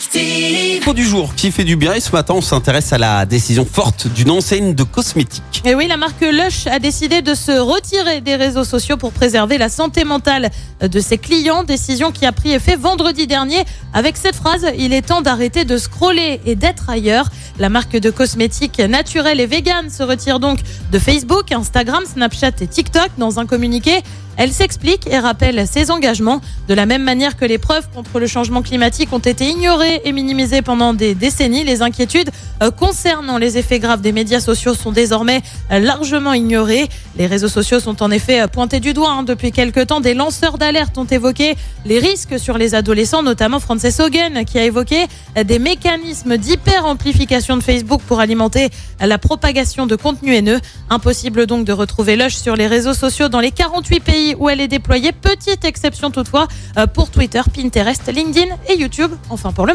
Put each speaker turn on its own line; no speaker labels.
Active.
Du jour qui fait du bien et ce matin on s'intéresse à la décision forte d'une enseigne de cosmétiques.
Et oui, la marque Lush a décidé de se retirer des réseaux sociaux pour préserver la santé mentale de ses clients. Décision qui a pris effet vendredi dernier avec cette phrase Il est temps d'arrêter de scroller et d'être ailleurs. La marque de cosmétiques naturelle et vegan se retire donc de Facebook, Instagram, Snapchat et TikTok dans un communiqué. Elle s'explique et rappelle ses engagements. De la même manière que les preuves contre le changement climatique ont été ignorées et minimisées pendant des décennies, les inquiétudes euh, concernant les effets graves des médias sociaux sont désormais euh, largement ignorées. Les réseaux sociaux sont en effet euh, pointés du doigt. hein. Depuis quelque temps, des lanceurs d'alerte ont évoqué les risques sur les adolescents, notamment Frances Hogan, qui a évoqué des mécanismes d'hyper-amplification de Facebook pour alimenter la propagation de contenus haineux. Impossible donc de retrouver Lush sur les réseaux sociaux dans les 48 pays où elle est déployée. Petite exception toutefois pour Twitter, Pinterest, LinkedIn et YouTube. Enfin pour le